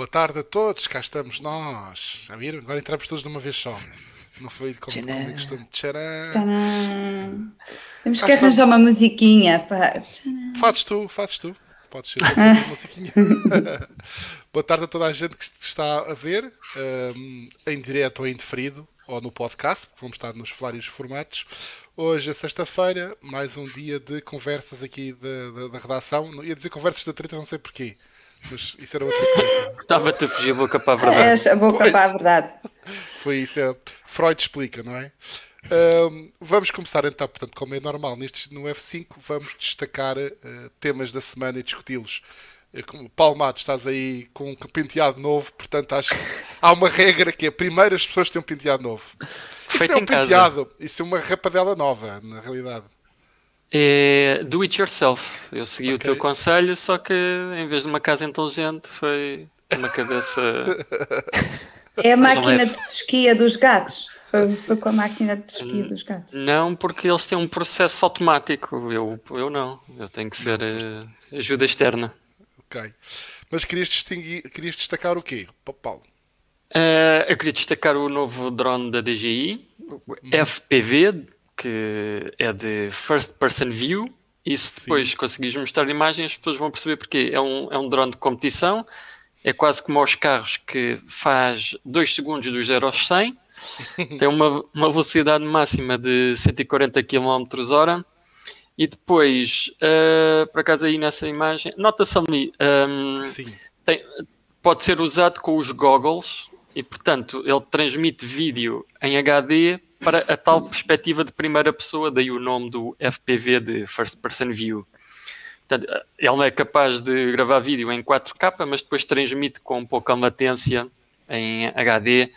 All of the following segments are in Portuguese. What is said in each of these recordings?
Boa tarde a todos, cá estamos nós. Já viram? Agora entramos todos de uma vez só. Não foi como, como é costume. Tcharam. Tcharam. Temos que arranjar uma musiquinha. Para... Fazes tu, fazes tu. Podes ser uma musiquinha. Boa tarde a toda a gente que está a ver, um, em direto ou em deferido, ou no podcast, porque vamos estar nos vários formatos. Hoje é sexta-feira, mais um dia de conversas aqui da, da, da redação. Não ia dizer conversas da treta, não sei porquê. Mas isso era outra coisa. Estava-te a fugir a boca para a verdade. É, a boca Foi. para a verdade. Foi isso, é. Freud explica, não é? Um, vamos começar então, portanto, como é normal, neste, no F5 vamos destacar uh, temas da semana e discuti-los. Paulo Matos, estás aí com um penteado novo, portanto acho que há uma regra que é primeiro as pessoas têm um penteado novo. Isso Feito não é um casa. penteado, isso é uma rapadela nova, na realidade. É do it yourself. Eu segui o Ok. teu conselho, só que em vez de uma casa inteligente foi uma cabeça. É a máquina de tosquia dos gatos. Foi, foi com a máquina de tosquia dos gatos. Não, porque eles têm um processo automático. Eu, eu não. Eu tenho que ser eh, ajuda externa. Ok. Mas querias, distinguir, querias destacar o quê, Pa- Paulo? Eh, eu queria destacar o novo drone da DJI, o FPV, que é de First Person View. E se Sim. depois conseguires mostrar imagens, as pessoas vão perceber porque é um, é um drone de competição. É quase como aos carros que faz 2 segundos do 0 aos 100. Tem uma, uma velocidade máxima de 140 km hora. E depois, eh, por acaso aí nessa imagem, nota-se ali, ehm, Sim. tem- pode ser usado com os goggles e, portanto, ele transmite vídeo em HD para a tal perspectiva de primeira pessoa, daí o nome do FPV de First Person View. Portanto, ele não é capaz de gravar vídeo em 4K, mas depois transmite com pouca latência em HD.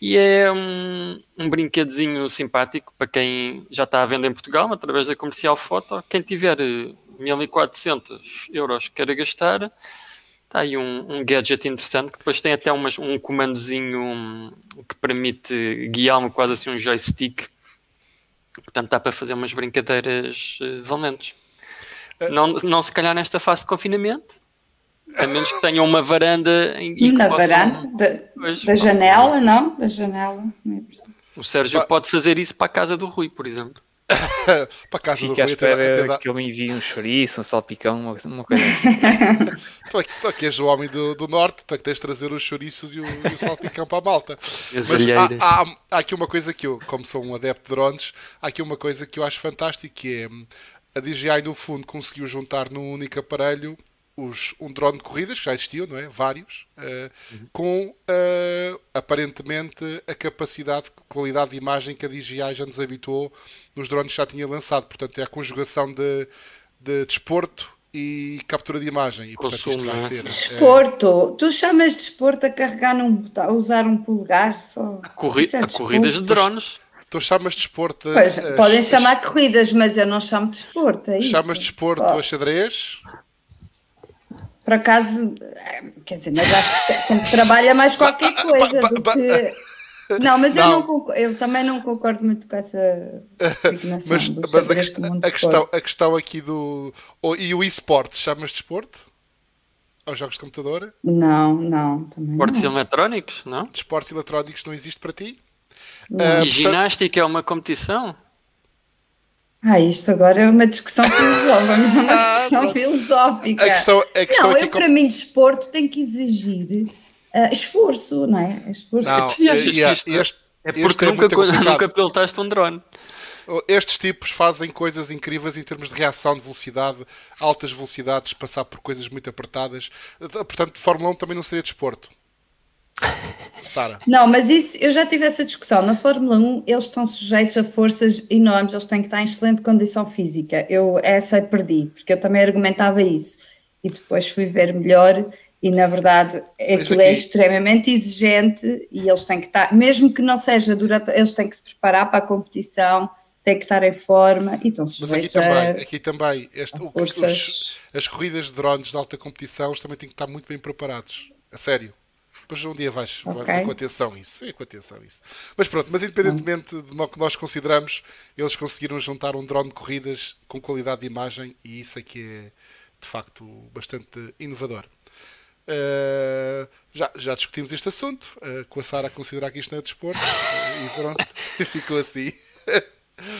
E é um, um brinquedozinho simpático para quem já está à venda em Portugal, através da comercial foto. Quem tiver eh, 1400 euros que queira gastar, Está aí um, um gadget interessante que depois tem até umas- um comandozinho que permite guiar-me quase assim um joystick. Portanto, dá para fazer umas brincadeiras eh, valentes. Eh, Não, não se calhar nesta fase de confinamento, a menos que tenham uma varanda e, Na possam- varanda, da, Pois, da janela, não? Da janela. É. O Sérgio pode fazer isso para a casa do Rui, por exemplo. Para casa do à Rui até, até espera que ele me envie um chouriço, um salpicão, uma, uma coisa assim. Tu aqui, tu aqui és o homem do, do norte, tu é que tens de trazer os chouriços e o, e o salpicão para a malta. As Mas há, há- há aqui uma coisa que eu, como sou um adepto de drones, há aqui uma coisa que eu acho fantástico que é hum, a DJI no fundo conseguiu juntar num único aparelho os, um drone de corridas, que já existiam, não é? Vários, eh, com eh, aparentemente a capacidade, qualidade de imagem que a DJI já nos habituou nos drones que já tinha lançado. Portanto, é a conjugação de, de desporto e captura de imagem. E portanto isto vai não é? ser. eh, Desporto. Tu chamas de desporto a carregar num botão, a usar um polegar só. Corri Isso é a corridas de desporto. drones. Tu chamas de desporto. Pois, as- podem as- chamar corridas, mas eu não chamo de desporto. É isso. Chamas de desporto Só. a xadrez? Por acaso, quer dizer, mas acho que se- sempre trabalha mais qualquer coisa do que. Não, mas eu, Não. não concordo, eu também não concordo muito com essa designação Mas, do mas a, quest- a questão, a questão aqui do. o- e o esporte, chamas de desporto? Aos jogos de computador? Não, não, também Esportes não. eletrónicos, não? Esportes eletrónicos não existe para ti? Não. Ah, E portanto- ginástica é uma competição? Ah, isto agora é uma discussão filosófica. Vamos a uma Ah, discussão filosófica. A questão, a questão não, eu para mim desporto tem que exigir ah, esforço, não é? Esforço. Não, achas e- que e- isto- este- É porque é nunca, complicado. nunca pilotaste um drone. Estes tipos fazem coisas incríveis em termos de reação de velocidade, altas velocidades, passar por coisas muito apertadas. Portanto, Fórmula 1 também não seria desporto. Sara. Não, mas isso, eu já tive essa discussão. Na Fórmula 1, eles estão sujeitos a forças enormes, eles têm que estar em excelente condição física. Eu essa perdi, porque eu também argumentava isso. E depois fui ver melhor, e na verdade aquilo é extremamente exigente e eles têm que estar, mesmo que não seja durante, eles têm que se preparar para a competição, têm que estar em forma e estão Mas aqui sujeitos também, aqui também este- o- os- forças. as corridas de drones de alta competição eles também têm que estar muito bem preparados. A sério. Depois um dia vais, vai- Ok. vai com atenção isso. Vê com atenção isso. Mas pronto, mas independentemente de no que nós consideramos, eles conseguiram juntar um drone de corridas com qualidade de imagem e isso é que é de facto bastante inovador. Uh, já, já discutimos este assunto, uh, com a Sara a considerar que isto não é desporto, uh, e pronto, ficou assim.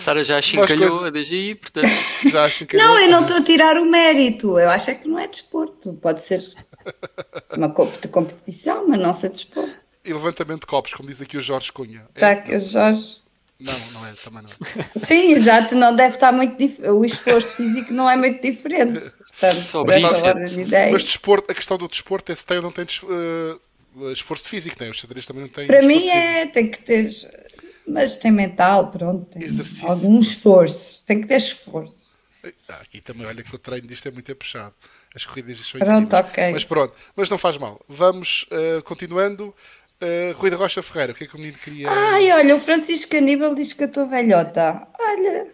Sara já chincalhou coisas... a DGI, portanto. Já. Não, eu não estou a tirar o mérito. Eu acho é que não é desporto. Pode ser uma de competição, mas não ser desporto. E levantamento de copos, como diz aqui o Jorge Cunha. Está é, aqui o Jorge. Não, não é, também não. Sim, exato, não deve estar muito dif... o esforço físico não é muito diferente. Portanto, Só mas, mas, mas desporto, a questão do desporto é se tem ou não tem uh, esforço físico, não é? Os xadrez também não têm. Para mim é, físico. tem que ter mas tem mental, pronto, tem Exercício. algum esforço, tem que ter esforço. Ah, aqui também, olha que o treino disto é muito puxado. As corridas são pronto, incríveis. ok. Mas pronto, mas não faz mal. Vamos uh, continuando. Uh, Rui da Rocha Ferreira, o que é que o menino queria. Ai, olha, o Francisco Aníbal diz que eu estou velhota. Olha.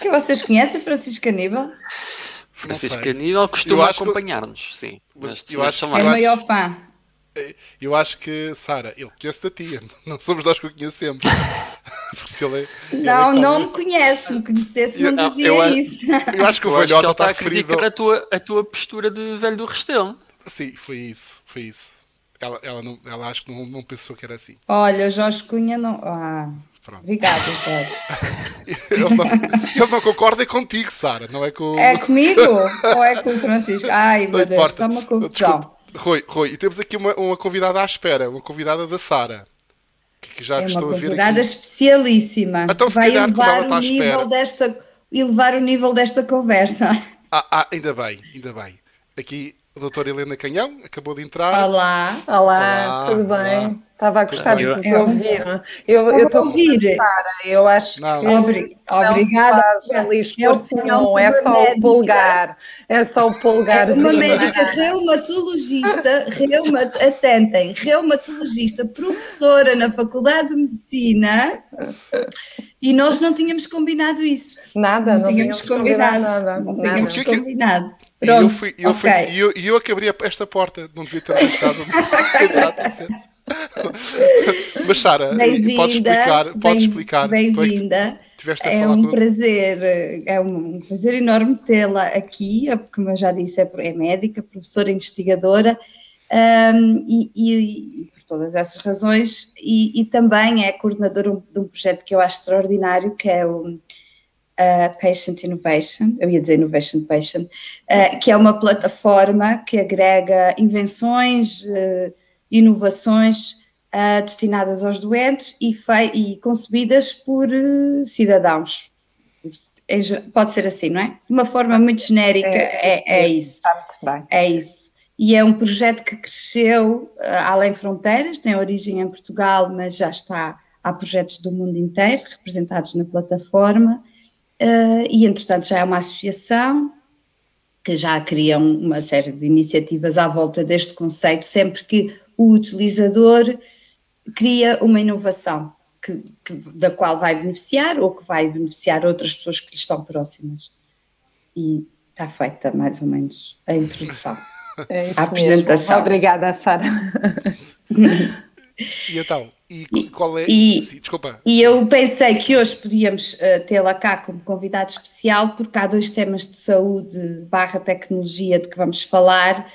Que vocês conhecem Francisco Aníbal? Francisco Aníbal costuma acompanhar-nos, que... sim. Mas, eu acho, é o maior fã. Eu acho que, Sara, ele conhece da tia, não somos nós que o conhecemos. Porque se ele é, não, ele é não me conhece, me conhecesse não eu, dizia eu, isso. Eu acho que o velhota está a criticar a tua, a tua postura de velho do Restelo. Sim, foi isso, foi isso. Ela, ela, não, ela acho que não, não pensou que era assim. Olha, Jorge Cunha não. Ah, Pronto. Obrigada, Jorge. ele, não, ele não concorda contigo, Sara, não é com. É comigo? ou é com o Francisco? Ai, meu Deus, está uma confusão. Desculpa. Rui, Rui, e temos aqui uma, uma convidada à espera, uma convidada da Sara. Que já é estou a ver convidada especialíssima. Então, vai elevar o nível desta elevar o nível desta conversa. Ah, ah, ainda bem, ainda bem. Aqui a doutora Helena Canhão acabou de entrar. Olá, olá, olá tudo bem? Olá. Estava a gostar de vos ouvir. Eu estou a ouvir. Eu acho não. que não Obrigada. É não, é só o pulgar. É só o pulgar. É uma médica reumatologista, reumat, atentem, reumatologista, professora na Faculdade de Medicina. E nós não tínhamos combinado isso. Nada, não, não tínhamos, tínhamos combinado. Nada, não tínhamos nada. combinado. Pronto, e eu fui, eu, okay. fui, eu, eu que abri esta porta, não devia ter deixado. Mas Sara, podes explicar, podes explicar. Bem-vinda. É, é um prazer, é um prazer enorme tê-la aqui, porque como eu já disse, é, é médica, professora investigadora, um, e, e, por todas essas razões, e, e, também é coordenadora de um projeto que eu acho extraordinário, que é o uh, Patient Innovation, eu ia dizer Innovation Patient, uh, que é uma plataforma que agrega invenções, uh, inovações uh, destinadas aos doentes e, e concebidas por cidadãos. Pode ser assim, não é? De uma forma muito genérica, é, é, é isso. É isso. E é um projeto que cresceu além fronteiras, tem origem em Portugal, mas já está, há projetos do mundo inteiro representados na plataforma, e entretanto já é uma associação que já cria uma série de iniciativas à volta deste conceito, sempre que o utilizador cria uma inovação que, que, da qual vai beneficiar ou que vai beneficiar outras pessoas que lhe estão próximas. E está feita mais ou menos a introdução. É a apresentação. Mesmo. Obrigada, Sara. e então, e qual é. E, Sim, desculpa. E eu pensei que hoje podíamos uh, tê-la cá como convidado especial, porque há dois temas de saúde barra tecnologia de que vamos falar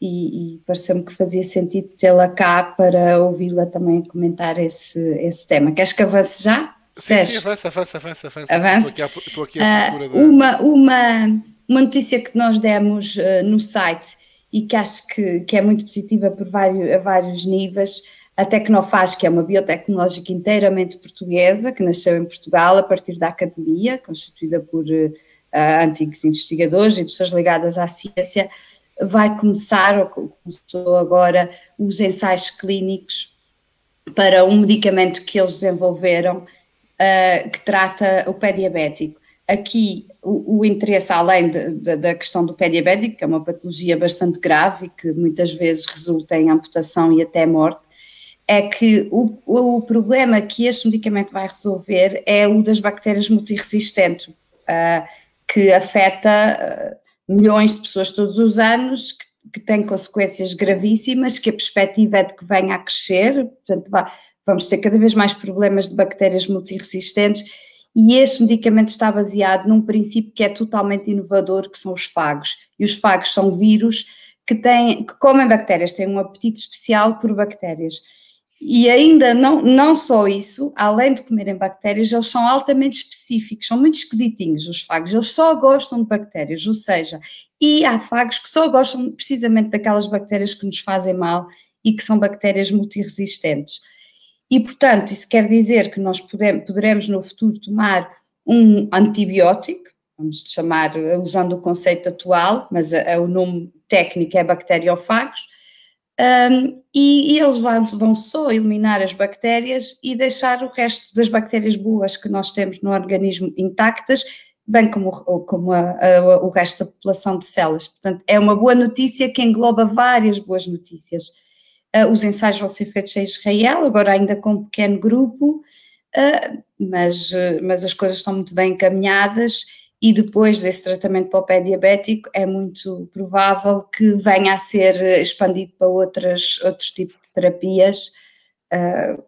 e, e pareceu-me que fazia sentido tê-la cá para ouvi-la também comentar esse, esse tema. Queres que avance já? Sim, sim, avança, avança, avança. avança. avança. Estou aqui à, estou aqui à procura uh, uma, uma, uma notícia que nós demos uh, no site e que acho que, que é muito positiva por vários, a vários níveis, a Tecnofaz, que é uma biotecnológica inteiramente portuguesa, que nasceu em Portugal a partir da academia, constituída por uh, antigos investigadores e pessoas ligadas à ciência, vai começar, ou começou agora, os ensaios clínicos para um medicamento que eles desenvolveram uh, que trata o pé diabético. Aqui o, o interesse, além de, de, da questão do pé diabético, que é uma patologia bastante grave e que muitas vezes resulta em amputação e até morte, é que o, o problema que este medicamento vai resolver é o das bactérias multiresistentes, uh, que afeta uh, milhões de pessoas todos os anos, que, que tem consequências gravíssimas, que a perspectiva é de que venha a crescer, portanto vamos ter cada vez mais problemas de bactérias multiresistentes e este medicamento está baseado num princípio que é totalmente inovador, que são os fagos. E os fagos são vírus que, têm, que comem bactérias, têm um apetite especial por bactérias. E ainda não, não só isso, além de comerem bactérias, eles são altamente específicos, são muito esquisitinhos os fagos, eles só gostam de bactérias, ou seja, e há fagos que só gostam precisamente daquelas bactérias que nos fazem mal e que são bactérias multiresistentes. E, portanto, isso quer dizer que nós podemos, poderemos no futuro tomar um antibiótico, vamos chamar, usando o conceito atual, mas a, a, o nome técnico é bacteriofagos, um, e, e, eles vão, vão, só eliminar as bactérias e deixar o resto das bactérias boas que nós temos no organismo intactas, bem como, como a, a, o resto da população de células. Portanto, é uma boa notícia que engloba várias boas notícias. Uh, os ensaios vão ser feitos em Israel, agora ainda com um pequeno grupo, uh, mas, uh, mas as coisas estão muito bem encaminhadas e depois desse tratamento para o pé diabético é muito provável que venha a ser expandido para outras, outros tipos de terapias, uh,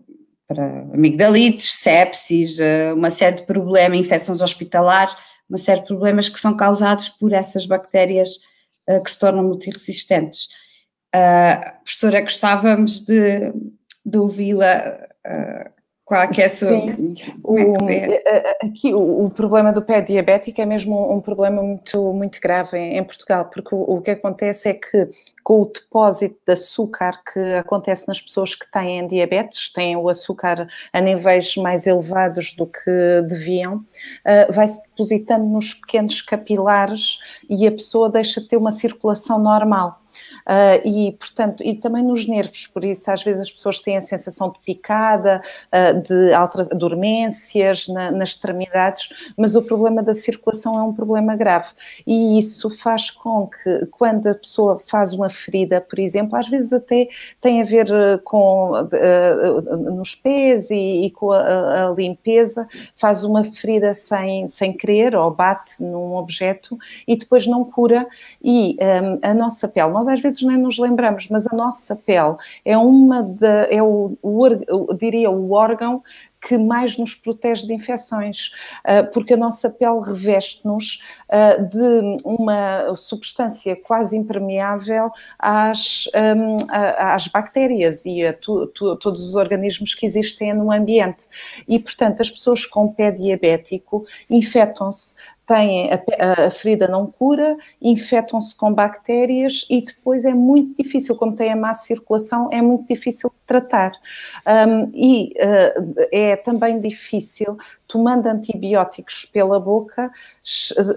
para amigdalites, sepsis, uh, uma série de problemas, infecções hospitalares, uma série de problemas que são causados por essas bactérias uh, que se tornam multiresistentes. Uh, professora, gostávamos de, de ouvi-la qual é que é a sua. O, é eh, eh, aqui o, o, problema do pé diabético é mesmo um, problema muito, muito grave em, em Portugal, porque o, o, que acontece é que com o depósito de açúcar que acontece nas pessoas que têm diabetes, têm o açúcar a níveis mais elevados do que deviam, uh, vai-se depositando nos pequenos capilares e a pessoa deixa de ter uma circulação normal. Uh, e, portanto, e também nos nervos, por isso às vezes as pessoas têm a sensação de picada, uh, de altera- dormências na, nas extremidades, mas o problema da circulação é um problema grave. E isso faz com que, quando a pessoa faz uma ferida, por exemplo, às vezes até tem a ver ah, com uh, nos pés e, e com a, a, limpeza, faz uma ferida sem, sem querer ou bate num objeto e depois não cura. E um, a nossa pele, nós às vezes vezes nem nos lembramos, mas a nossa pele é uma de, é o, o diria o órgão que mais nos protege de infecções, ah, porque a nossa pele reveste-nos ah, de uma substância quase impermeável às, às bactérias e a todos os organismos que existem no ambiente. E, portanto, as pessoas com pé diabético infectam-se têm a, a, ferida não cura, infectam-se com bactérias e depois é muito difícil, como tem a má circulação, é muito difícil tratar. Um, e uh, é também difícil tomando antibióticos pela boca,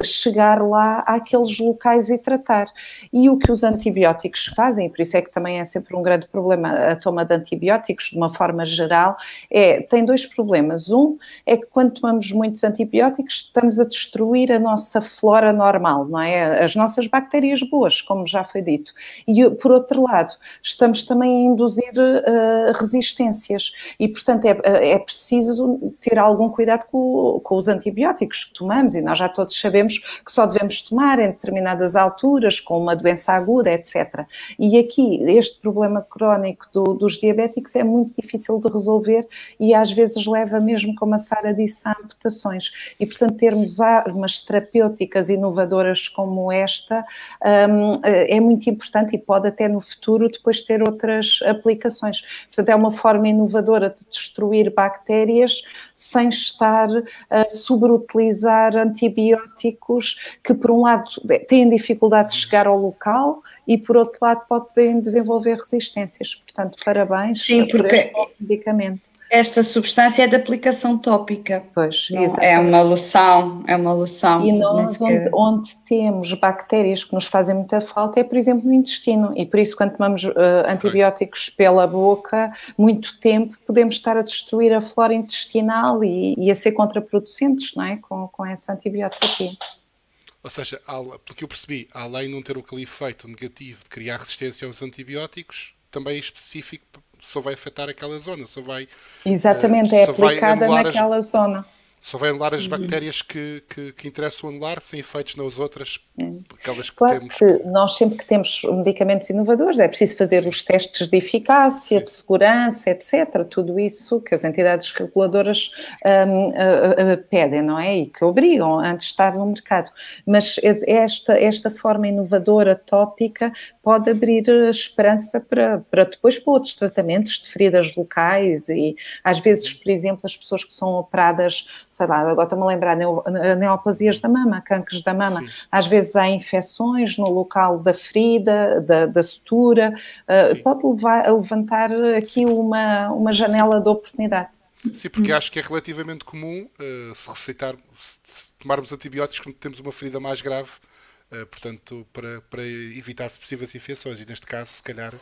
chegar lá àqueles locais e tratar. E o que os antibióticos fazem, por isso é que também é sempre um grande problema a toma de antibióticos, de uma forma geral, é, tem dois problemas. Um é que quando tomamos muitos antibióticos, estamos a destruir a nossa flora normal, não é? As nossas bactérias boas, como já foi dito. E por outro lado, estamos também a induzir uh, resistências. E, portanto, é, é preciso ter algum cuidado com, com, os antibióticos que tomamos e nós já todos sabemos que só devemos tomar em determinadas alturas, com uma doença aguda, etc. E aqui, este problema crónico do, dos diabéticos é muito difícil de resolver e às vezes leva mesmo, como a Sara disse, a amputações. E, portanto, termos armas terapêuticas inovadoras como esta um, é muito importante e pode até no futuro depois ter outras aplicações. Portanto, é uma forma inovadora de destruir bactérias sem estar a sobreutilizar antibióticos que, por um lado, têm dificuldade de chegar ao local e, por outro lado, podem desenvolver resistências. Portanto, parabéns Sim, por porque... este medicamento. Esta substância é de aplicação tópica. Pois, é uma loção, é uma loção. E nós, onde, onde, temos bactérias que nos fazem muita falta, é, por exemplo, no intestino. E por isso, quando tomamos uh, antibióticos pela boca, muito tempo, podemos estar a destruir a flora intestinal e, e a ser contraproducentes, não é? Com, com essa antibioterapia. Ou seja, pelo que eu percebi, além de não ter aquele efeito negativo de criar resistência aos antibióticos, também é específico só vai afetar aquela zona, só vai. Exatamente, uh, é aplicada naquela as, zona. Só vai anular as bactérias que, que, que interessam anular, sem efeitos nas outras, aquelas que Claro temos. que nós sempre que temos medicamentos inovadores é preciso fazer os testes de eficácia, Sim. de segurança, etc. Tudo isso que as entidades reguladoras hum, ah, ah, pedem, não é? E que obrigam antes de estar no mercado. Mas esta, esta forma inovadora, tópica, pode abrir esperança para, para depois para outros tratamentos de feridas locais e às vezes, por exemplo, as pessoas que são operadas, sei lá, agora estou-me a lembrar, neo- neoplasias da mama, cancros da mama, Sim. às vezes há infecções no local da ferida, da, da sutura, uh, Sim. pode levar, a levantar aqui uma, uma janela de oportunidade. Sim, porque acho que é relativamente comum eh, se receitar, se, se tomarmos antibióticos quando temos uma ferida mais grave, eh, portanto, para, para evitar possíveis infecções. E neste caso, se calhar,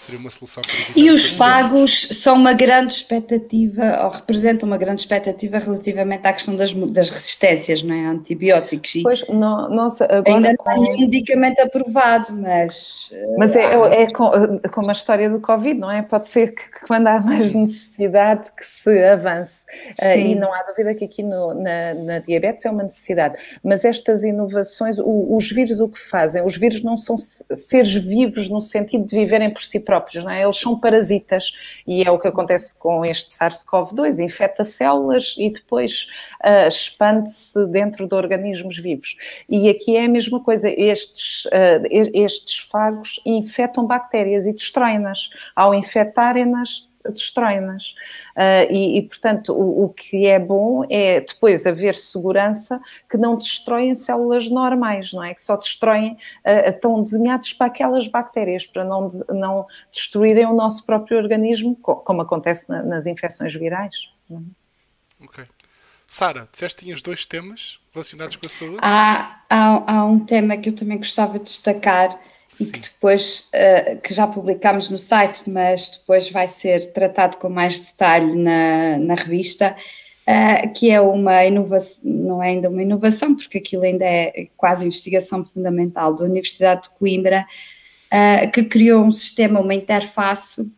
seria uma solução para. E os fagos são uma grande expectativa, ou representam uma grande expectativa relativamente à questão das, das resistências não é? a antibióticos. E Pois, no, nós agora ainda com- não há nenhum medicamento aprovado, mas. eh, Mas é, é com- como a história do Covid, não é? Pode ser que, que quando há mais necessidade que se avance. Uh, Sim. e não há dúvida que aqui no- na, na diabetes é uma necessidade. Mas estas inovações, o- os vírus o que fazem? Os vírus não são se- seres vivos no sentido de viverem por si próprios, não é? Eles são parasitas e é o que acontece com este SARS-CoV-2, infecta células e depois uh, expande-se dentro de organismos vivos. E aqui é a mesma coisa, estes, uh, estes fagos infectam bactérias e destroem-nas. Ao infectarem-nas, destroem-nas. Uh, e, e, portanto, o, o que é bom é depois haver segurança que não destroem células normais, não é? Que só destroem, uh, estão desenhados para aquelas bactérias, para não, não destruírem o nosso próprio organismo, co- como acontece na- nas infecções virais. não é? Ok. Sara, disseste que tinhas dois temas relacionados com a saúde? Há, há, há um tema que eu também gostava de destacar e que depois, eh, que já publicámos no site, mas depois vai ser tratado com mais detalhe na, na revista, eh, que é uma inovação, não é ainda uma inovação, porque aquilo ainda é quase investigação fundamental da Universidade de Coimbra, eh, que criou um sistema, uma interface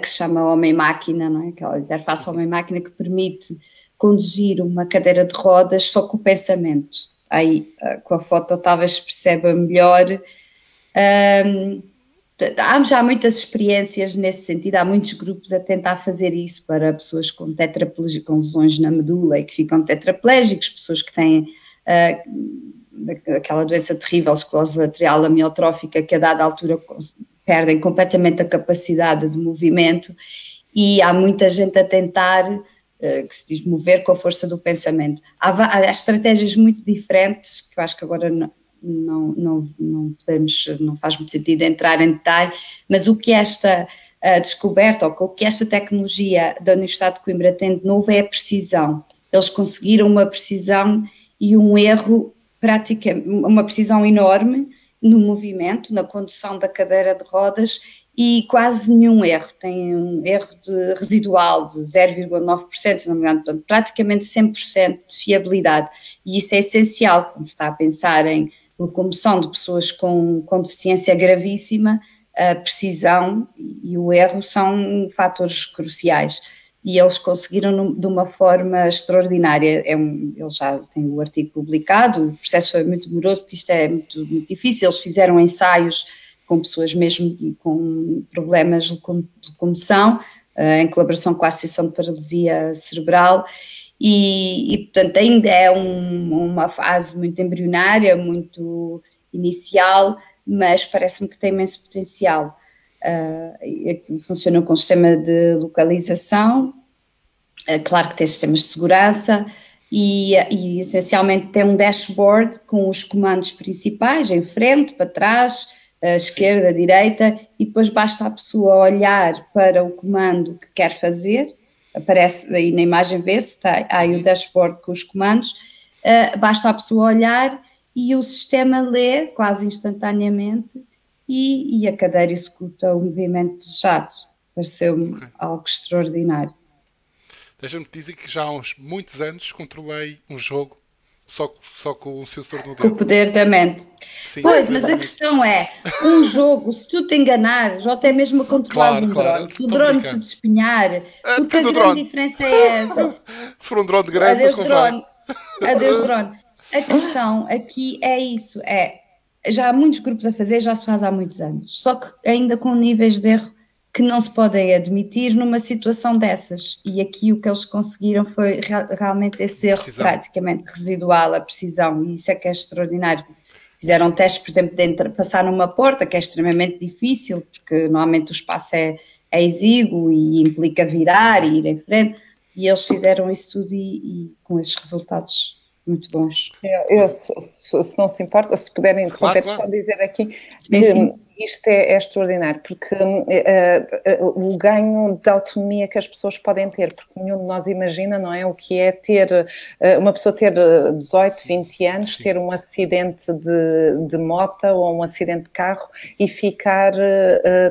que se chama Homem-Máquina, não é? Aquela interface Homem-Máquina que permite conduzir uma cadeira de rodas só com o pensamento. Aí, eh, com a foto, talvez se perceba melhor. T- há já muitas experiências nesse sentido, há muitos grupos a tentar fazer isso para pessoas com tetraplegia, com lesões na medula e que ficam tetraplégicos, pessoas que têm ah, aquela doença terrível, esclerose lateral amiotrófica, que a dada altura perdem completamente a capacidade de movimento e há muita gente a tentar que se diz mover com a força do pensamento. Há, há estratégias muito diferentes que eu acho que agora não, não, não, não podemos, não faz muito sentido entrar em detalhe, mas o que esta eh, descoberta, ou o que esta tecnologia da Universidade de Coimbra tem de novo é a precisão. Eles conseguiram uma precisão e um erro prática, uma precisão enorme no movimento, na condução da cadeira de rodas e quase nenhum erro, tem um erro de residual de 0,9%, se não me engano, portanto, praticamente 100% de fiabilidade. E isso é essencial quando se está a pensar em locomoção de pessoas com, com deficiência gravíssima, a precisão e o erro são fatores cruciais. E eles conseguiram de uma forma extraordinária. É um, eles já têm o artigo publicado, o processo foi muito demoroso, porque isto é muito, muito difícil. Eles fizeram ensaios com pessoas mesmo com problemas de locom- de locomoção, eh, em colaboração com a Associação de Paralisia Cerebral, e, e, portanto ainda é um- uma fase muito embrionária, muito inicial, mas parece-me que tem imenso potencial. Uh, e aqui funciona com um sistema de localização, é claro que tem sistemas de segurança e, e essencialmente tem um dashboard com os comandos principais, em frente, para trás, à esquerda, à direita, e depois basta a pessoa olhar para o comando que quer fazer, aparece aí na imagem, vê-se, está aí o dashboard com os comandos, uh, basta a pessoa olhar e o sistema lê quase instantaneamente e, e a cadeira executa o movimento desejado. Pareceu-me Ok. algo extraordinário. Deixa-me dizer que já há uns muitos anos controlei um jogo só, só com o sensor no Com o dedo. poder da mente. Sim, Pois, mas a questão é, um jogo, se tu te enganares, ou até mesmo a controlares Claro, um claro, drone, se o drone se despenhar, Ah, porque a grande drone. diferença é essa. Se for um drone grande, Adeus drone. Adeus drone. A questão aqui é isso, é, já há muitos grupos a fazer, já se faz há muitos anos, só que ainda com níveis de erro que não se podem admitir numa situação dessas. E aqui o que eles conseguiram foi rea- realmente esse erro Precisão. praticamente residual, a precisão, e isso é que é extraordinário. Fizeram testes, por exemplo, de entrar- passar numa porta, que é extremamente difícil, porque normalmente o espaço é, é exíguo e implica virar e ir em frente, e eles fizeram isso tudo e, e com esses resultados muito bons. Eu, eu, se, se- não se importa, se puderem interromper, Claro, só claro. dizer aqui Sim, que sim. Isto é, é extraordinário, porque eh, eh, o ganho de autonomia que as pessoas podem ter, porque nenhum de nós imagina, não é? O que é ter eh, uma pessoa ter eh, 18, 20 anos, Sim. ter um acidente de, de moto ou um acidente de carro e ficar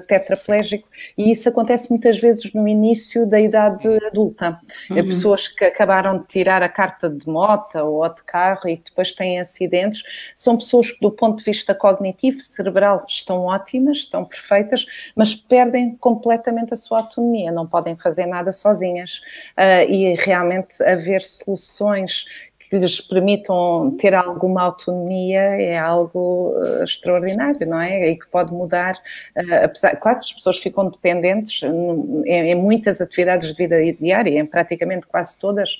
tetraplégico. E isso acontece muitas vezes no início da idade adulta. Eh, Pessoas que acabaram de tirar a carta de moto ou de carro e depois têm acidentes, são pessoas que, do ponto de vista cognitivo, cerebral, estão ótimas, estão perfeitas, mas perdem completamente a sua autonomia, não podem fazer nada sozinhas. Ah, e realmente haver soluções que lhes permitam ter alguma autonomia é algo eh, extraordinário, não é? E que pode mudar, eh, apesar, claro que as pessoas ficam dependentes em, muitas atividades de vida diária, em praticamente quase todas,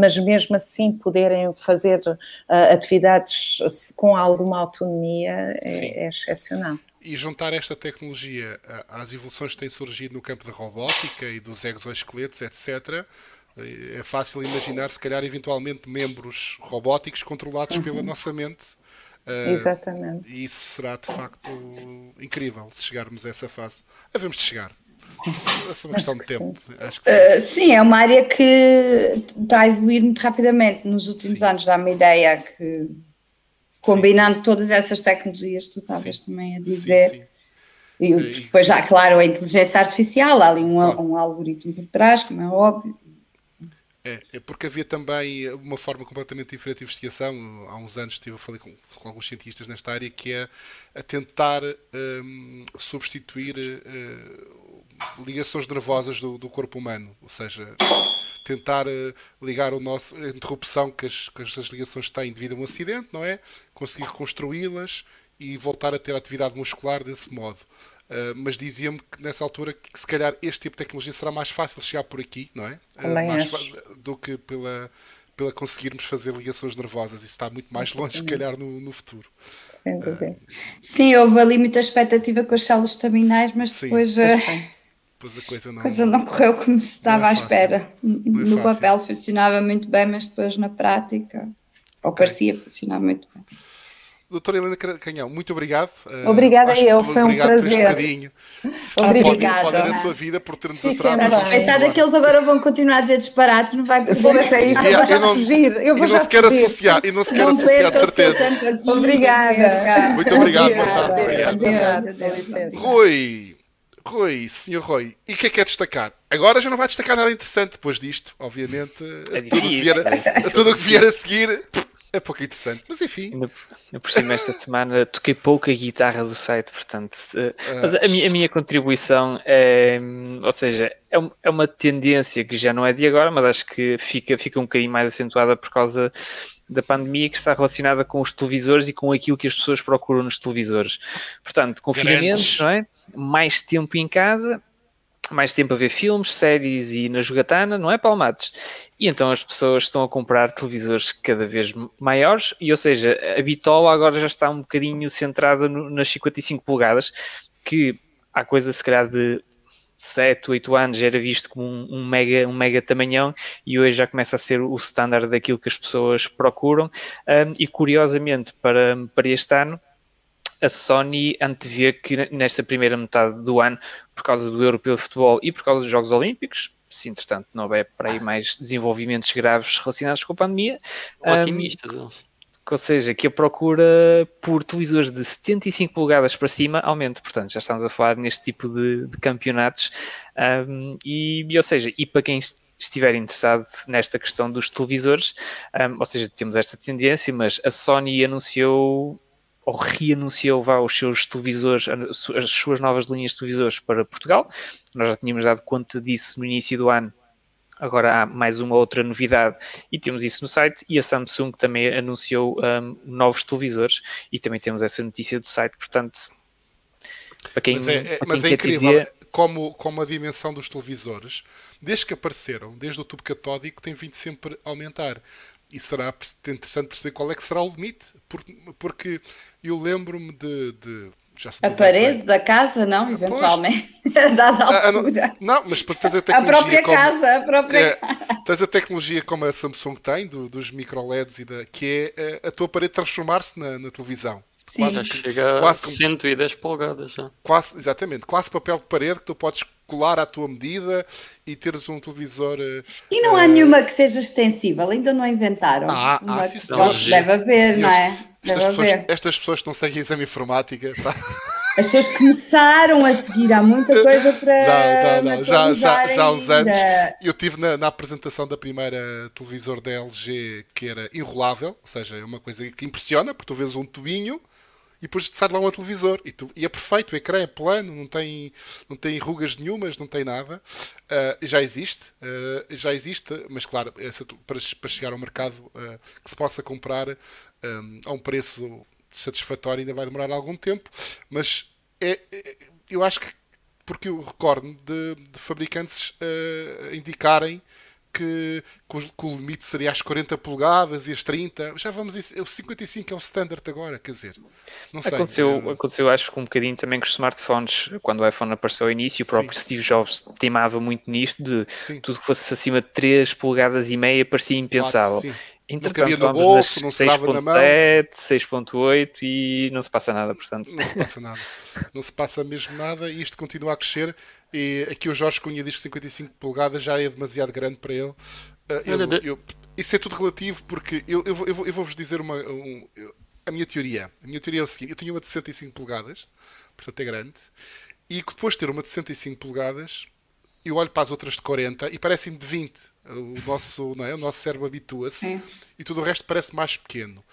mas mesmo assim poderem fazer atividades com alguma autonomia é, é excepcional. E juntar esta tecnologia às evoluções que têm surgido no campo da robótica e dos exoesqueletos, etc., é fácil imaginar, se calhar, eventualmente, membros robóticos controlados pela nossa mente. Uh, Exatamente. E isso será, de facto, incrível, se chegarmos a essa fase. Havemos de chegar. É só uma questão de que sim. tempo. Acho que sim. Uh, sim, é uma área que está a evoluir muito rapidamente nos últimos Sim. anos, dá-me ideia que combinando todas essas tecnologias que tu estavas Sim. também a Sim, dizer, sim. e E- depois já, claro, a inteligência artificial, há ali um, Claro. um algoritmo por trás, como é óbvio. É, é porque havia também uma forma completamente diferente de investigação. Há uns anos estive a falar com, com alguns cientistas nesta área que é a tentar hum, substituir eh, ligações nervosas do, do corpo humano, ou seja, tentar eh, ligar o nosso a interrupção que as, que as ligações têm devido a um acidente, não é? Conseguir reconstruí-las e voltar a ter atividade muscular desse modo. Uh, mas dizia-me que nessa altura que, que se calhar este tipo de tecnologia será mais fácil chegar por aqui, não é? Uh, mais do que pela, pela conseguirmos fazer ligações nervosas. Isso está muito mais longe, se calhar, no, no futuro. Sem dúvida. Sim, houve ali muita expectativa com as células estaminais, mas Sim. depois a Pois a coisa não. coisa não correu como se estava é à espera. É no fácil. papel funcionava muito bem, mas depois na prática, ou parecia funcionar muito bem. Doutora Helena Canhão, muito obrigado. Uh, Obrigada acho eu, foi um obrigado por este prazer. bocadinho. Se Obrigada. Pode, pode ir a sua vida por ter-nos Estás pensada celular. que eles agora vão continuar a dizer disparates, não vai poder. Se é isso, eu vou E já não- fugir. Eu vou E não já se quer fugir. associar, e não se quer associar, de certeza. Obrigada. Muito obrigado, boa Obrigada. licença. Rui, Rui, senhor Rui, e o que é que é destacar? Agora já não vai destacar nada interessante depodo disto, obviamente. É tudo o que vier, a- tudo o que vier a seguir é pouco interessante. Mas enfim, Ainda, ainda por cima, esta semana toquei pouca guitarra do site, portanto. Ah. Mas a minha, a minha contribuição é. Ou seja, é, um- é uma tendência que já não é de agora, mas acho que fica, fica um bocadinho mais acentuada por causa da pandemia que está relacionada com os televisores e com aquilo que as pessoas procuram nos televisores. Portanto, confinamento, Grandes. não é? Mais tempo em casa, mais tempo a ver filmes, séries e na jogatana, não é, Palmates? E então as pessoas estão a comprar televisores cada vez maiores e, ou seja, a bitola agora já está um bocadinho centrada no- nas 55 polegadas, que há coisa se calhar de 7, 8 anos era visto como um, um mega, um mega tamanhão e hoje já começa a ser o standard daquilo que as pessoas procuram. Um, e curiosamente, para, para este ano, a Sony antevê que nesta primeira metade do ano, por causa do Europeu de Futebol e por causa dos Jogos Olímpicos, se entretanto não houver para aí mais desenvolvimentos graves relacionados com a pandemia, um, Otimistas eles. ou seja, que a procura por televisores de 75 polegadas para cima aumente. Portanto, já estamos a falar neste tipo de, de campeonatos. Um, e, e, ou seja, e para quem estiver interessado nesta questão dos televisores, um, ou seja, temos esta tendência, mas a Sony anunciou ou reanunciou vá, os seus televisores, as suas novas linhas de televisores para Portugal. Nós já tínhamos dado conta disso no início do ano. Agora há mais uma outra novidade e temos isso no site. E a Samsung também anunciou um, novos televisores e também temos essa notícia do site. Portanto, para quem, mas é, é, mas é incrível como, como a dimensão dos televisores, desde que apareceram, desde o tubo catódico, tem vindo sempre a aumentar e será interessante perceber qual é que será o limite, porque eu lembro-me de, de a parede da casa, não, ah, eventualmente, a dada altura. Ah, não, não, mas tens a tecnologia. A própria como, casa, a própria é, Tens a tecnologia como a Samsung tem, do, dos micro LEDs, e da, que é a, a tua parede transformar-se na, na, televisão. Sim. Quase, chega quase a 110 polegadas. Já. Quase, exatamente, quase papel de parede que tu podes colar à tua medida e teres um televisor. E não uh, há nenhuma que seja extensível, ainda não inventaram. Ah, ah sim, não, deve haver, sim, não é? Estas pessoas, estas pessoas, que não seguem exame informática. Pá. As pessoas começaram a seguir, há muita coisa para. Não, não, não. Já, já, já há uns anos. Eu tive na, na, apresentação da primeira televisor da LG que era enrolável, ou seja, é uma coisa que impressiona, porque tu vês um tubinho e depois sai lá um televisor e, tu, e, é perfeito, o ecrã é plano, não tem, não tem rugas nenhumas, não tem nada. Uh, já existe, uh, já existe, mas claro, essa, para, para chegar ao mercado uh, que se possa comprar um, a um preço satisfatório ainda vai demorar algum tempo, mas é, é eu acho que porque eu recordo de, de fabricantes indicarem que, que, o limite seria as 40 polegadas e as 30. Já vamos. O 55 é o standard agora, quer dizer. Não sei. Aconteceu, é... aconteceu, acho que um bocadinho também com os smartphones. Quando o iPhone apareceu ao início, o próprio Sim. Steve Jobs teimava muito nisto de Sim. tudo que fosse acima de 3 polegadas e meia parecia impensável. Claro, Entretanto, vamos bolso, nas 6.7, 6.8 e não se passa nada, portanto. Não se passa nada. Não se passa mesmo nada e isto continua a crescer. E aqui o Jorge Cunha diz que 55 polegadas já é demasiado grande para ele. Uh, eu, eu, isso é tudo relativo porque eu, eu, eu, eu vou-vos dizer uma, um, a minha teoria. A minha teoria é o seguinte: eu tinha uma de 65 polegadas, portanto é grande, e depois de ter uma de 65 polegadas, eu olho para as outras de 40 e parecem-me de 20 o nosso, não é? o nosso cérebro habitua-se e tudo o resto parece mais pequeno.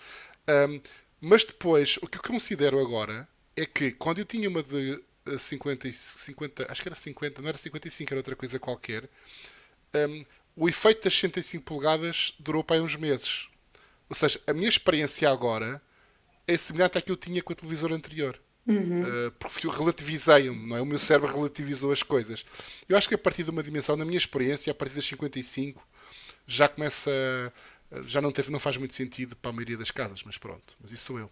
Um, mas depois, o que eu considero agora é que quando eu tinha uma de 50, eh, 50 acho que era 50, não era 55, era outra coisa qualquer, um, o efeito das 65 polegadas durou para aí uns meses. Ou seja, a minha experiência agora é semelhante à que eu tinha com a televisor anterior. Uhum. Uh, porque eu relativizei-me, não é? O meu cérebro relativizou as coisas. Eu acho que a partir de uma dimensão, na minha experiência, a partir das 55, já começa. Já não, teve, não faz muito sentido para a maioria das casas, mas pronto. Mas isso sou eu.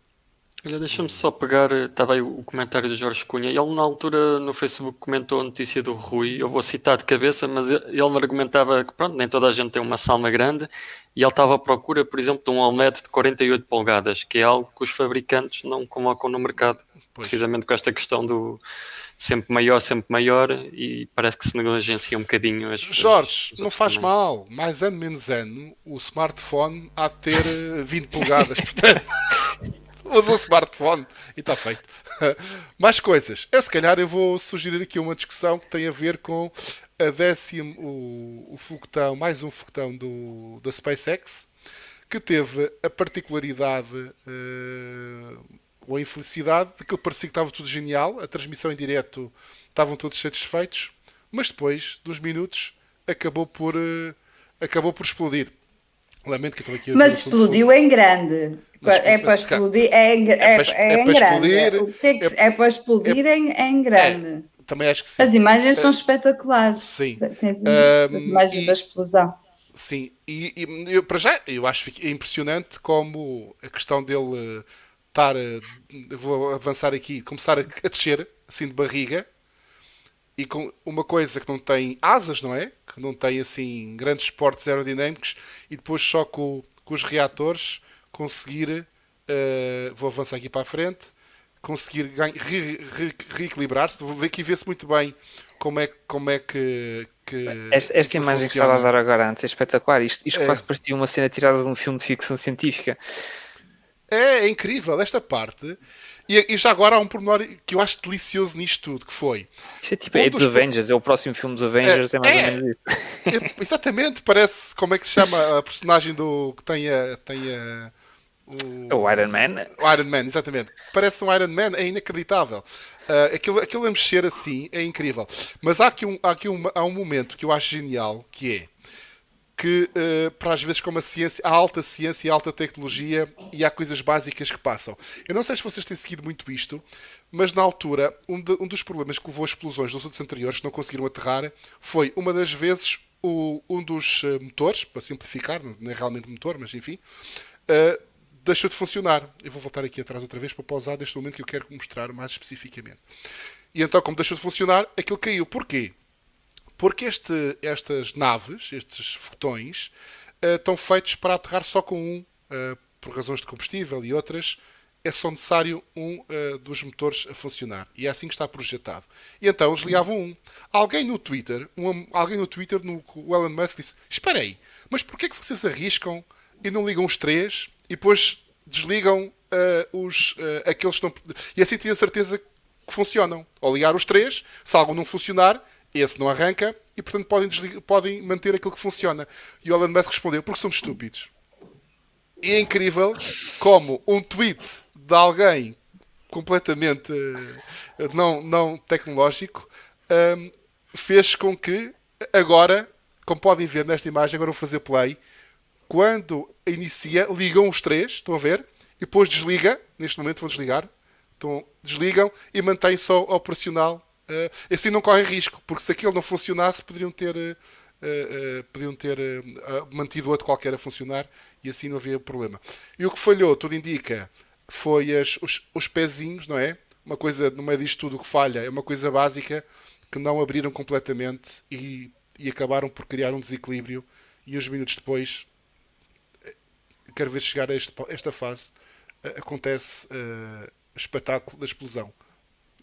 Olha, deixa-me só pegar, estava aí o comentário do Jorge Cunha. Ele, na altura, no Facebook, comentou a notícia do Rui. Eu vou citar de cabeça, mas ele me argumentava que, pronto, nem toda a gente tem uma salma grande e ele estava à procura, por exemplo, de um OLED de 48 polegadas, que é algo que os fabricantes não colocam no mercado. Pois. Precisamente com esta questão do sempre maior, sempre maior, e parece que se negligencia um bocadininho as Jorge, não faz também. mal. Mais ano, menos ano, o smartphone há de ter 20 polegadas. Portanto usa o smartphone e está feito. Mais coisas. Eu, se calhar, eu vou sugerir aqui uma discussão que tem a ver com a décimo, o, o foguetão, mais um foguetão do, da SpaceX, que teve a particularidade uh, ou a infelicidade de que parecia que estava tudo genial, a transmissão em direto estavam todos satisfeitos, mas depois, dos minutos, acabou por, uh, acabou por explodir. Lamento que estou aqui a Mas explodiu em grande. É para explodir, é, é, é, é, em grande. É, para explodir em, grande. também acho que sim. As imagens são espetaculares. Sim. As imagens da explosão. Sim, e, e eu, para já eu acho impressionante como a questão dele estar, vou avançar aqui, começar a, a descer, assim de barriga, e com uma coisa que não tem asas, não é? Que não tem assim grandes esportes aerodinâmicos, e depois só com, com os reatores conseguir, uh, vou avançar aqui para a frente, conseguir re, re, reequilibrar-se. Aqui vê-se muito bem como é, como é que. que esta, esta que imagem funciona. que estava a dar agora antes é espetacular. Isto, isto é. quase parecia uma cena tirada de um filme de ficção científica. É, é incrível esta parte. E, e, já agora há um pormenor que eu acho delicioso nisto tudo, que foi... Isto é tipo, um é dos, dos Avengers, é o próximo filme dos Avengers, é, é mais é, ou menos isso. É, exatamente, parece, como é que se chama a personagem do que tem a... Tem a o, o, Iron Man. O Iron Man, exatamente. Parece um Iron Man, é inacreditável. Uh, aquilo, aquilo a mexer assim é incrível. Mas há aqui, um, há aqui um, há um momento que eu acho genial, que é que uh, para às vezes como a ciência, há alta ciência e alta tecnologia e há coisas básicas que passam. Eu não sei se vocês têm seguido muito isto, mas na altura um, de, um dos problemas que levou a explosões nos outros anteriores que não conseguiram aterrar foi uma das vezes o, um dos uh, motores, para simplificar, não é realmente motor, mas enfim, uh, deixou de funcionar. Eu vou voltar aqui atrás outra vez para pausar deste momento que eu quero mostrar mais especificamente. E então, como deixou de funcionar, aquilo caiu. Porquê? Porque este, estas naves, estes fotões, uh, estão feitos para aterrar só com um, uh, por razões de combustível e outras, é só necessário um uh, dos motores a funcionar. E é assim que está projetado. E então eles ligavam um. Alguém no Twitter, um, alguém no Twitter, no, o Elon Musk disse: Espera aí, mas porquê é que vocês arriscam e não ligam os três e depois desligam uh, os, uh, aqueles que estão. E assim tinha certeza que funcionam. Ou ligar os três, se algo não funcionar, esse não arranca e, portanto, podem, podem manter aquilo que funciona. E o Elon Musk respondeu: porque somos estúpidos. E é incrível como um tweet de alguém completamente uh, não, não tecnológico um, fez com que agora, como podem ver nesta imagem, agora vou fazer play. Quando inicia, ligam os três, estão a ver? E depois desliga. Neste momento vão desligar. Então, desligam e mantém só operacional Uh, assim não correm risco, porque se aquilo não funcionasse, poderiam ter, uh, uh, poderiam ter mantido outro qualquer a funcionar e assim não havia problema. E o que falhou, tudo indica, foi as, os, os pezinhos, não é? Uma coisa, no meio disto tudo que falha, é uma coisa básica que não abriram completamente e, e acabaram por criar um desequilíbrio. E uns minutos depois, quero ver chegar a este, esta fase, acontece uh, espetáculo da explosão.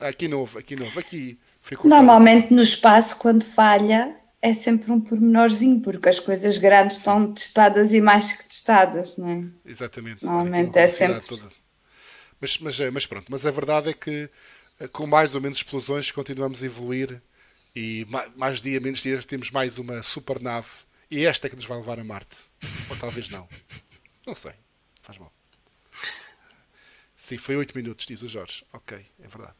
Aqui novo, aqui novo, aqui Normalmente no espaço, quando falha, é sempre um pormenorzinho, porque as coisas grandes estão testadas e mais que testadas, não é? Exatamente. Normalmente é sempre. Toda. Mas, mas, é, mas pronto, mas a verdade é que eh, com mais ou menos explosões continuamos a evoluir e mais dia, menos dia temos mais uma super nave e esta é que nos vai levar a Marte. Ou talvez não. Não sei. Faz mal. Sim, foi 8 minutos, diz o Jorge. Ok, é verdade.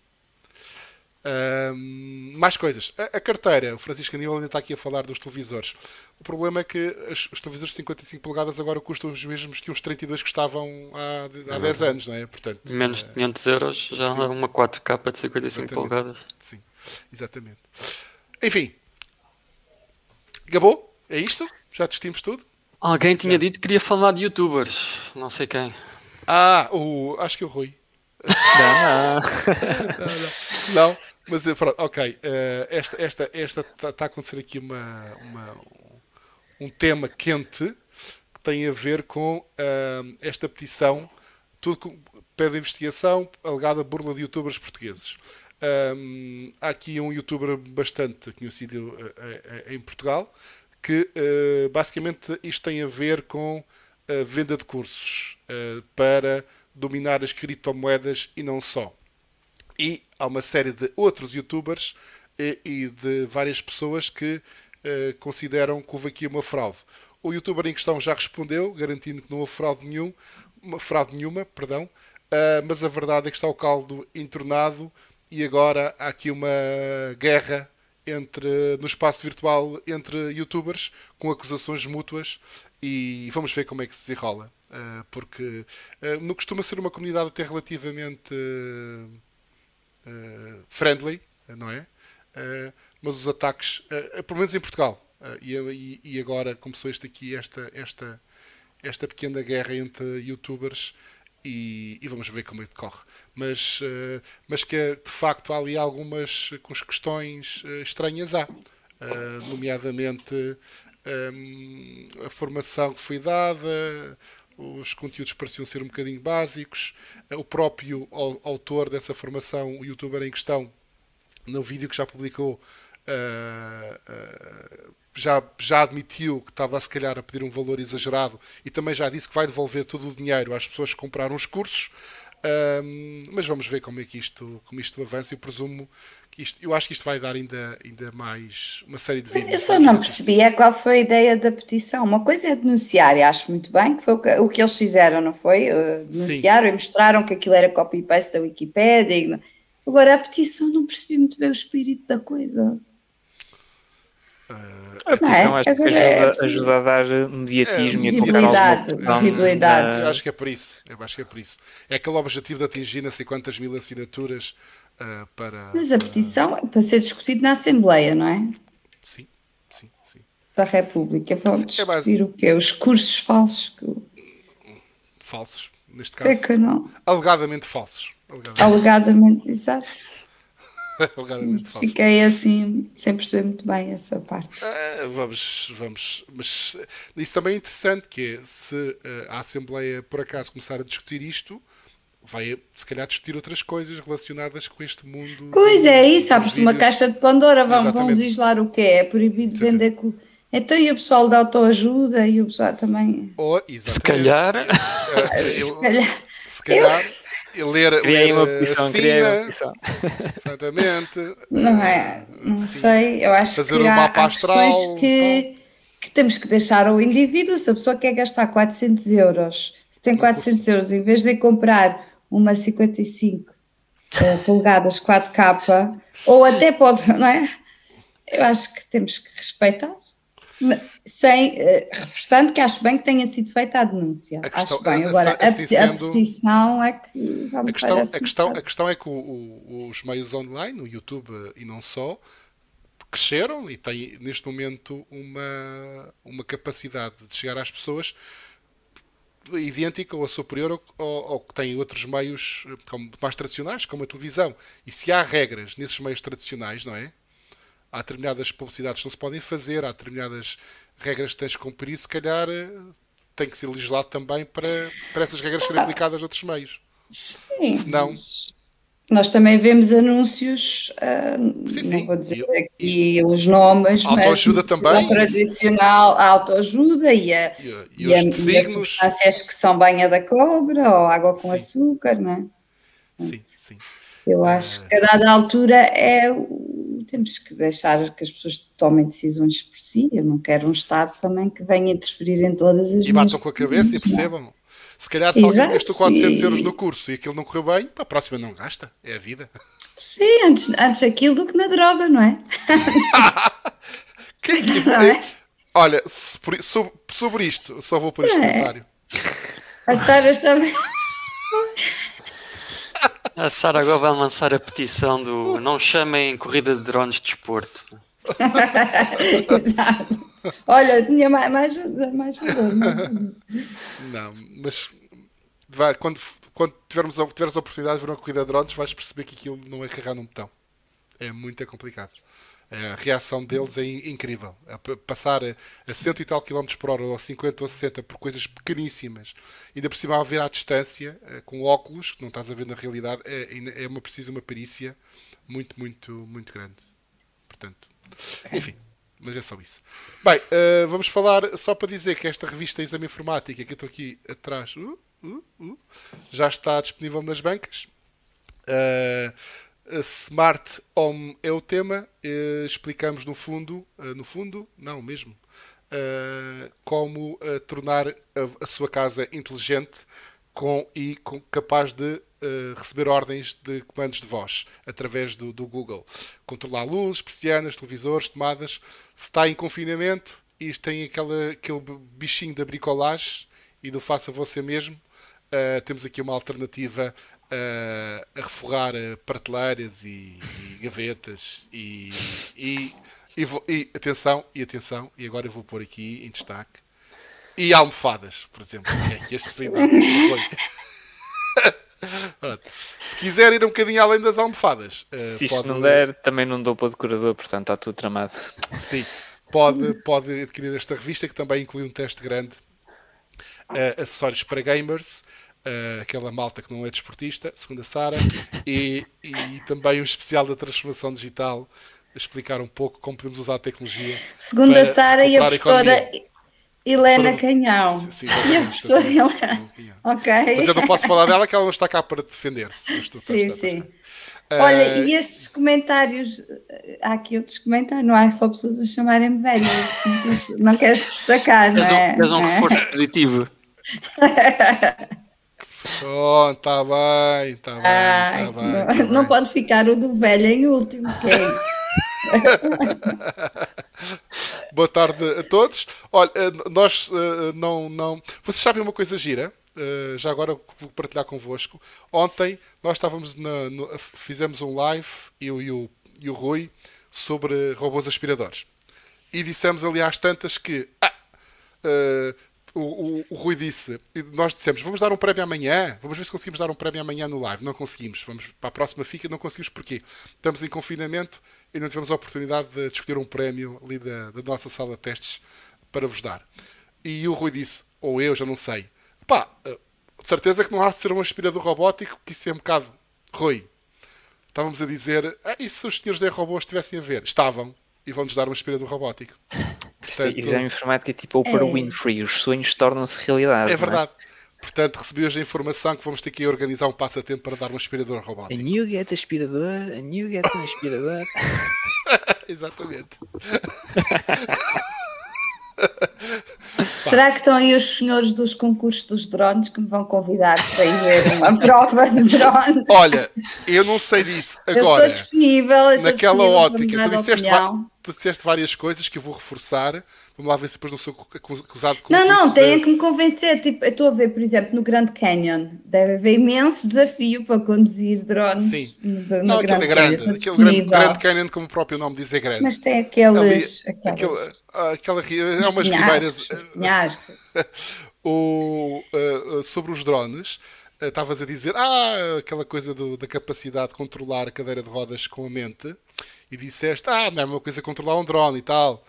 Um, mais coisas. A, a, carteira, o Francisco Aníbal ainda está aqui a falar dos televisores. O problema é que as, os televisores de 55 polegadas agora custam os mesmos que os 32 custavam há, há 10 anos, não é? Portanto, Menos de 500 euros, já sim. uma 4K de 55 exatamente. polegadas. Sim, exatamente. Enfim, acabou? É isto? Já testimos tudo? Alguém tinha já. dito que queria falar de youtubers, não sei quem. Ah, o, acho que é o Rui. Não, não. não, mas pronto, ok. Uh, esta está esta tá, tá a acontecer aqui uma, uma, um tema quente que tem a ver com uh, esta petição, tudo com, pede investigação, alegada burla de youtubers portugueses. Um, eh, há aqui um youtuber bastante conhecido uh, em Portugal que basicamente isto tem a ver com a venda de cursos para dominar as criptomoedas e não só. E há uma série de outros youtubers e, e de várias pessoas que uh, consideram que houve aqui uma fraude. O youtuber em questão já respondeu, garantindo que não houve fraude, nenhum, fraude nenhuma, perdão, uh, mas a verdade é que está o caldo entornado e agora há aqui uma guerra entre, no espaço virtual entre youtubers com acusações mútuas e vamos ver como é que se desenrola. Uh, porque uh, não costuma ser uma comunidade até relativamente friendly, não é? mas os ataques, pelo menos em Portugal, e, e, agora começou este aqui, esta, esta, esta pequena guerra entre youtubers e, e, vamos ver como é que decorre. Mas, mas que de facto há ali algumas questões estranhas há, nomeadamente um, a formação que foi dada, os conteúdos pareciam ser um bocadinho básicos. O próprio autor dessa formação, o youtuber em questão, no vídeo que já publicou, uh, uh, já, já admitiu que estava se calhar a pedir um valor exagerado e também já disse que vai devolver todo o dinheiro às pessoas que compraram os cursos. Mas vamos ver como é que isto, como isto avança. Eu presumo que isto, eu acho que isto vai dar ainda, ainda mais uma série de vídeos. Eu só não percebi é qual foi a ideia da petição. Uma coisa é denunciar, e acho muito bem que foi o que, o que eles fizeram, não foi? Uh, denunciaram Sim. e mostraram que aquilo era copy-paste da Wikipédia. Agora a petição não percebi muito bem o espírito da coisa. Uh, a petição é? acho que ajuda, é, ajuda, a dar mediatismo é, e visibilidade, a visibilidade. Eu acho que é por isso. Eu acho que é por isso. É aquele objetivo de atingir não sei quantas mil assinaturas uh, para. Mas a petição é para ser discutido na Assembleia, não é? Sim, sim, sim. Da República. Vamos é discutir mais... o quê? Os cursos falsos que. Falsos, neste Sei caso. que não. Alegadamente falsos. Alegadamente, Alegadamente exato. Fiquei assim, sem perceber muito bem essa parte. Uh, vamos, vamos. Mas isso também é interessante, que é se uh, a Assembleia por acaso começar a discutir isto, vai se calhar discutir outras coisas relacionadas com este mundo. Pois é, isso, abre-se uma caixa de Pandora, vamos, vamos legislar o que é, proibido Exatamente. vender. Com... Então e o pessoal da autoajuda e o pessoal também. Oh, se calhar. Uh, eu, se calhar. Se calhar eu ler, criei ler uma petição, criei uma petição. Exatamente. Não é? Não Sim. sei. Eu acho Fazer que há, há questões que, que temos que deixar ao indivíduo. Se a pessoa quer gastar 400 euros, se tem 400 euros, em vez de comprar uma 55 uh, eh, polegadas 4K, ou até pode, não é? Eu acho que temos que respeitar sem, uh, reforçando que acho bem que tenha sido feita a denúncia. A questão, acho bem. Agora, assim a, sendo, a petição é que. A questão, a, questão, a questão é que o, o, os meios online, o YouTube e não só, cresceram e têm neste momento uma, uma capacidade de chegar às pessoas idêntica ou superior ao, ao, que têm outros meios como, mais tradicionais, como a televisão. E se há regras nesses meios tradicionais, não é? há determinadas publicidades que não se podem fazer, há determinadas regras que tens de cumprir, se calhar eh, tem que ser legislado também para, para essas regras serem aplicadas a outros meios. Sim. Senão... Nós também vemos anúncios, uh, sim, sim. não vou dizer e, aqui os nomes, autoajuda mas também. a tradicional a autoajuda e, a, e, e, e, a, e as substâncias que são banha da cobra ou água com sim. açúcar, não é? Sim, sim. Eu acho que a dada altura é temos que deixar que as pessoas tomem decisões por si. Eu não quero um Estado também que venha interferir em todas as E batam com a cabeça e percebam. Se calhar se alguém gastou 400 euros no curso e aquilo não correu bem, para a próxima não gasta. É a vida. Sim, antes, antes aquilo do que na droga, não é? Quem, não é? Olha, sobre, sobre isto, só vou por este é. comentário. A Sara está. A Sara agora vai lançar a petição do não chamem corrida de drones de desporto. Exato. Olha, tinha mais, mais, mais valor. Não, mas vai, quando, quando tivermos, tiveres a oportunidade de ver uma corrida de drones, vais perceber que aquilo não é carregar num botão. É muito complicado. A reação deles é incrível. passar a 100 e tal km por hora, ou 50 ou 60, por coisas pequeníssimas, ainda por cima a ver à distância, eh, com óculos, que não estás a ver na realidade, é, é uma, precisa uma perícia muito, muito, muito grande. Portanto, enfim, mas é só isso. Bem, uh, vamos falar, só para dizer que esta revista Exame Informática, que eu estou aqui atrás, uh, uh, já está disponível nas bancas. Uh, Smart Home é o tema. Uh, explicamos no fundo, uh, no fundo, não mesmo, uh, como tornar a, a, sua casa inteligente com, e com, capaz de receber ordens de comandos de voz através do, do Google. Controlar luzes, persianas, televisores, tomadas. Se está em confinamento e tem aquela, aquele bichinho da bricolagem e do faça você mesmo, temos aqui uma alternativa a, a reforrar eh, prateleiras e, e gavetas e, e, e, e, atenção, e atenção, e agora eu vou pôr aqui em destaque e almofadas, por exemplo, que é aqui a especialidade. Se quiser ir um bocadinho além das almofadas, uh, se isto pode... não der, também não dou para o decorador, portanto está tudo tramado. Sim, pode, pode adquirir esta revista que também inclui um teste grande, uh, acessórios para gamers, uh, aquela malta que não é desportista, segundo a Sara, e, e também um especial da transformação digital, explicar um pouco como podemos usar a tecnologia. Segundo a Sara e a professora. Helena Canhão. Sim, sim, E a professora. Helena. Ok. Mas eu não posso falar dela que ela não está cá para defender-se. Sim, sim. Olha, Eh, e estes comentários, eh, há aqui outros comentários, não há só pessoas a chamarem-me velhas, não queres- destacar, não És um, é? és um Não é? reforço positivo. Pronto, está bem, está bem, Ai, está bem. não, tá não bem. pode ficar o do velho em último, que é isso. Boa tarde a todos. Olha, eh, nós eh, não, não. Vocês sabem uma coisa gira? Eh, já agora vou partilhar convosco. Ontem nós estávamos na, no- fizemos um live, eu e o, e o Rui, sobre robôs aspiradores. E dissemos ali às tantas que ah, eh, o, o- o Rui disse, nós dissemos, vamos dar um prémio amanhã, vamos ver se conseguimos dar um prémio amanhã no live. Não conseguimos, vamos para a próxima fica, não conseguimos porquê? Estamos em confinamento e não tivemos a oportunidade de discutir um prémio ali da, da nossa sala de testes para vos dar. E o Rui disse, ou eu, já não sei, pá, eh, de certeza que não há de ser um aspirador robótico, que isso é um bocado. Rui, estávamos a dizer, ah, e se os senhores da robôs estivessem a ver? Estavam, e vão-nos dar um aspirador robótico. É Portanto, exame informática é tipo Oprah É. Winfrey, os sonhos tornam-se realidade. É não verdade. Portanto, recebi hoje a informação que vamos ter que organizar um passatempo para dar um aspirador A robótico. new get aspirador, a new get um aspirador. Exatamente. Será que estão aí os senhores dos concursos dos drones que me vão convidar para ir ver uma prova de drones? Olha, eu não sei disso. eu estou Agora, disponível, eu estou naquela disponível ótica, tu disseste, opinião. Tu disseste várias coisas que eu vou reforçar. Vamos lá ver se depois não sou acu- acusado com Não, não, têm de- que me convencer. Tipo, eu estou a ver, por exemplo, no Grand Canyon, deve haver imenso desafio para conduzir drones. Sim. no, Não, aquele é grande. Canyon, Aquele grande, Canyon, como o próprio nome diz, é grande. Mas tem aqueles. Ali, aquelas ah, aquela, ri- é umas ribeiras. o, uh, sobre os drones, estavas a dizer ah, aquela coisa do- da capacidade de controlar a cadeira de rodas com a mente e disseste, ah, não é uma coisa controlar um drone e tal.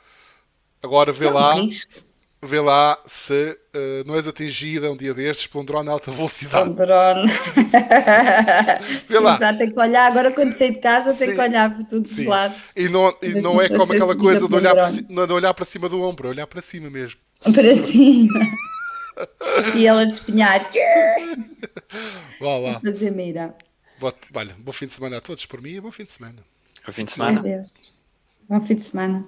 Agora vê É um lá, risco, vê lá se uh, não és atingida um dia destes por um drone de alta um velocidade. drone. Vê lá. Exato, tem que olhar. Agora, quando sair de casa, tem que olhar para tudo Sim. de lado. E não, e não é não como aquela coisa de por um olhar, para, não é de olhar para cima do ombro, é olhar para cima mesmo. Para cima. e ela despenhar. Vá lá. Fazer mira. Olha, bom fim de semana a todos por mim e bom fim de semana. O fim de Meu semana. Deus. Bom fim de semana.